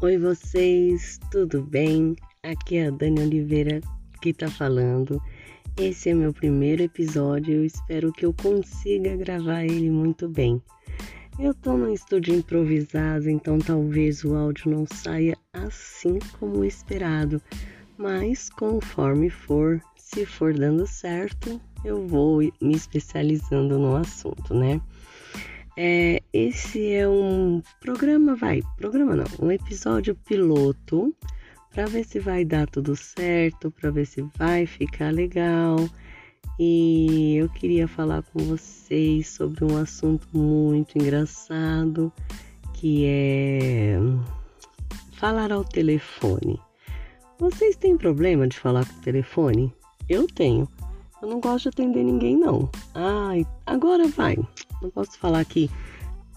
Oi vocês, tudo bem? Aqui é a Dani Oliveira que tá falando. Esse é meu primeiro episódio, eu espero que eu consiga gravar ele muito bem. Eu tô num estúdio improvisado, então talvez o áudio não saia assim como esperado, mas conforme for, se for dando certo, eu vou me especializando no assunto, né? É, esse é um programa, vai, programa não, um episódio piloto para ver se vai dar tudo certo, para ver se vai ficar legal. E eu queria falar com vocês sobre um assunto muito engraçado, que é falar ao telefone. Vocês têm problema de falar com o telefone? Eu tenho. Eu não gosto de atender ninguém não. Ai, agora vai não posso falar que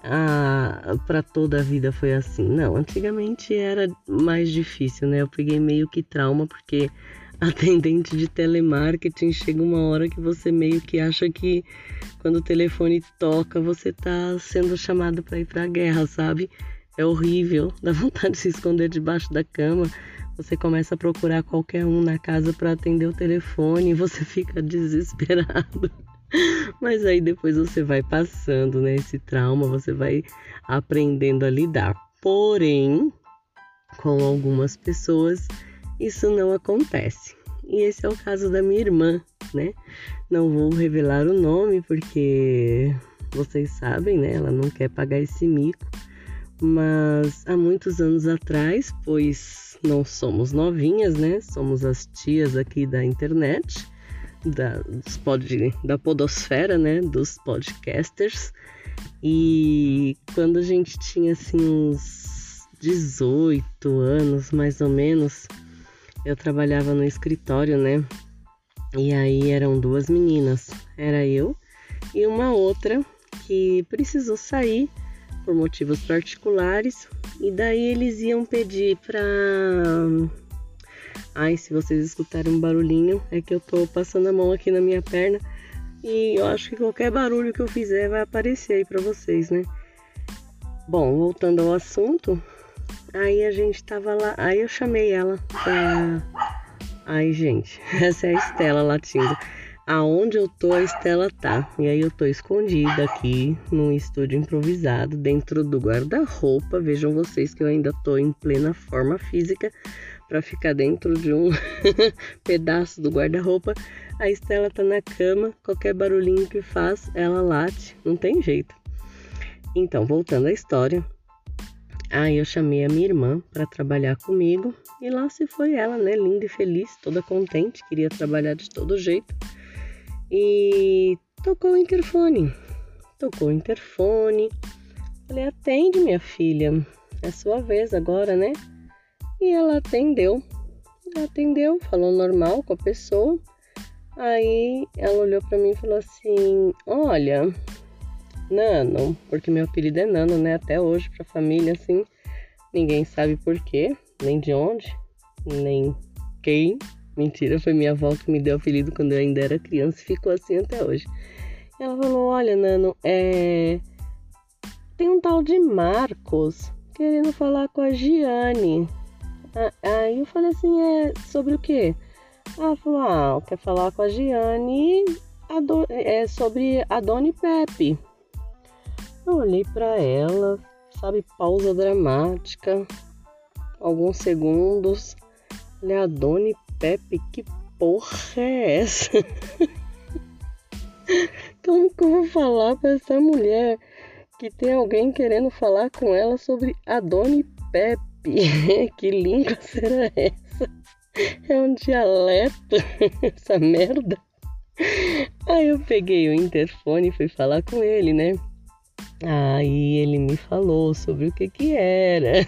ah, para toda a vida foi assim. Não, antigamente era mais difícil, né? Eu peguei meio que trauma porque atendente de telemarketing chega uma hora que você meio que acha que quando o telefone toca você tá sendo chamado para ir para guerra, sabe? É horrível, dá vontade de se esconder debaixo da cama. Você começa a procurar qualquer um na casa para atender o telefone e você fica desesperado. Mas aí depois você vai passando, né? Esse trauma, você vai aprendendo a lidar. Porém, com algumas pessoas, isso não acontece. E esse é o caso da minha irmã, né? Não vou revelar o nome porque vocês sabem, né? Ela não quer pagar esse mico. Mas há muitos anos atrás, pois não somos novinhas, né? Somos as tias aqui da internet da, pod, da podosfera, né, dos podcasters. E quando a gente tinha assim uns 18 anos, mais ou menos, eu trabalhava no escritório, né? E aí eram duas meninas, era eu e uma outra que precisou sair por motivos particulares e daí eles iam pedir para Ai, se vocês escutarem um barulhinho, é que eu tô passando a mão aqui na minha perna e eu acho que qualquer barulho que eu fizer vai aparecer aí pra vocês, né? Bom, voltando ao assunto, aí a gente tava lá, aí eu chamei ela pra. Ai, gente, essa é a Estela latindo. Aonde eu tô, a Estela tá. E aí eu tô escondida aqui num estúdio improvisado dentro do guarda-roupa. Vejam vocês que eu ainda tô em plena forma física para ficar dentro de um pedaço do guarda-roupa. A Estela tá na cama, qualquer barulhinho que faz, ela late, não tem jeito. Então, voltando à história, aí eu chamei a minha irmã para trabalhar comigo e lá se foi ela, né, linda e feliz, toda contente, queria trabalhar de todo jeito. E tocou o interfone. Tocou o interfone. Falei: "Atende, minha filha. É sua vez agora, né?" E ela atendeu. Ela atendeu, falou normal com a pessoa. Aí ela olhou para mim e falou assim: Olha, Nano, porque meu apelido é Nano, né? Até hoje, pra família, assim, ninguém sabe por quê, nem de onde, nem quem. Mentira, foi minha avó que me deu o apelido quando eu ainda era criança e ficou assim até hoje. Ela falou: Olha, Nano, é. Tem um tal de Marcos querendo falar com a Giane. Aí eu falei assim, é sobre o quê? Ela falou, ah, quer falar com a Giane é sobre a Doni Pepe. Eu olhei para ela, sabe, pausa dramática, alguns segundos. Falei, a Doni Pepe, que porra é essa? Como que eu vou falar para essa mulher que tem alguém querendo falar com ela sobre a Doni Pepe? que língua será essa? É um dialeto essa merda? Aí eu peguei o interfone e fui falar com ele, né? Aí ele me falou sobre o que que era.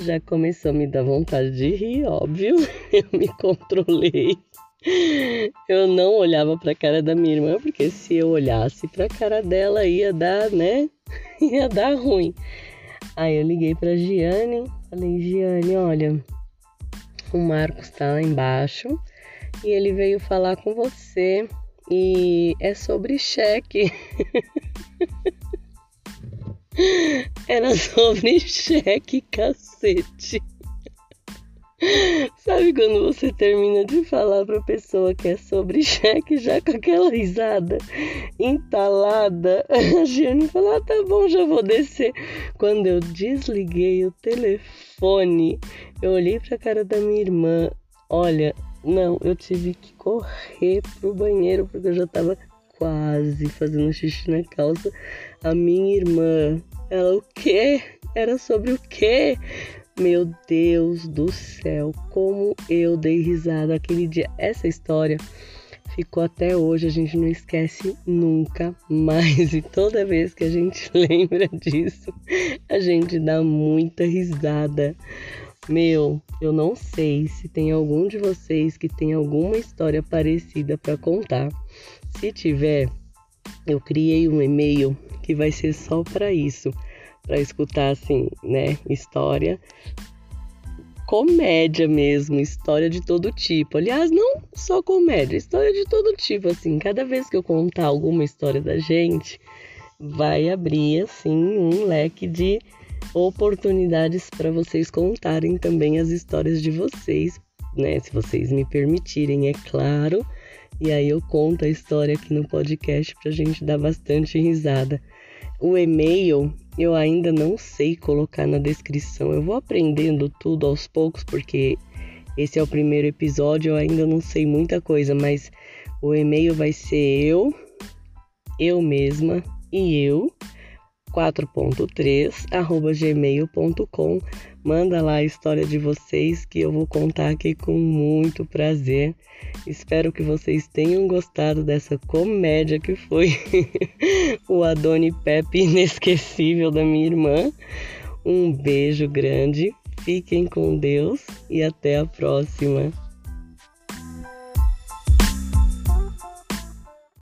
Já começou a me dar vontade de rir, óbvio. Eu me controlei. Eu não olhava para a cara da minha irmã, porque se eu olhasse para a cara dela ia dar, né? Ia dar ruim. Aí eu liguei pra Giane, falei, Giane, olha, o Marcos tá lá embaixo e ele veio falar com você e é sobre cheque. Era sobre cheque, cacete. Sabe quando você termina de falar pra pessoa que é sobre cheque já com aquela risada entalada? A Giane fala: ah, tá bom, já vou descer. Quando eu desliguei o telefone, eu olhei pra cara da minha irmã. Olha, não, eu tive que correr pro banheiro porque eu já tava quase fazendo xixi na calça. A minha irmã, ela o quê? Era sobre o quê? Meu Deus do céu, como eu dei risada aquele dia. Essa história ficou até hoje, a gente não esquece nunca mais. E toda vez que a gente lembra disso, a gente dá muita risada. Meu, eu não sei se tem algum de vocês que tem alguma história parecida para contar. Se tiver, eu criei um e-mail que vai ser só para isso para escutar assim, né, história comédia mesmo, história de todo tipo. Aliás, não só comédia, história de todo tipo, assim. Cada vez que eu contar alguma história da gente, vai abrir assim um leque de oportunidades para vocês contarem também as histórias de vocês, né? Se vocês me permitirem, é claro. E aí eu conto a história aqui no podcast pra gente dar bastante risada. O e-mail eu ainda não sei colocar na descrição. Eu vou aprendendo tudo aos poucos porque esse é o primeiro episódio, eu ainda não sei muita coisa, mas o e-mail vai ser eu, eu mesma e eu 4.3 arroba gmail.com. Manda lá a história de vocês que eu vou contar aqui com muito prazer. Espero que vocês tenham gostado dessa comédia que foi o Adoni Pepe inesquecível da minha irmã. Um beijo grande, fiquem com Deus e até a próxima.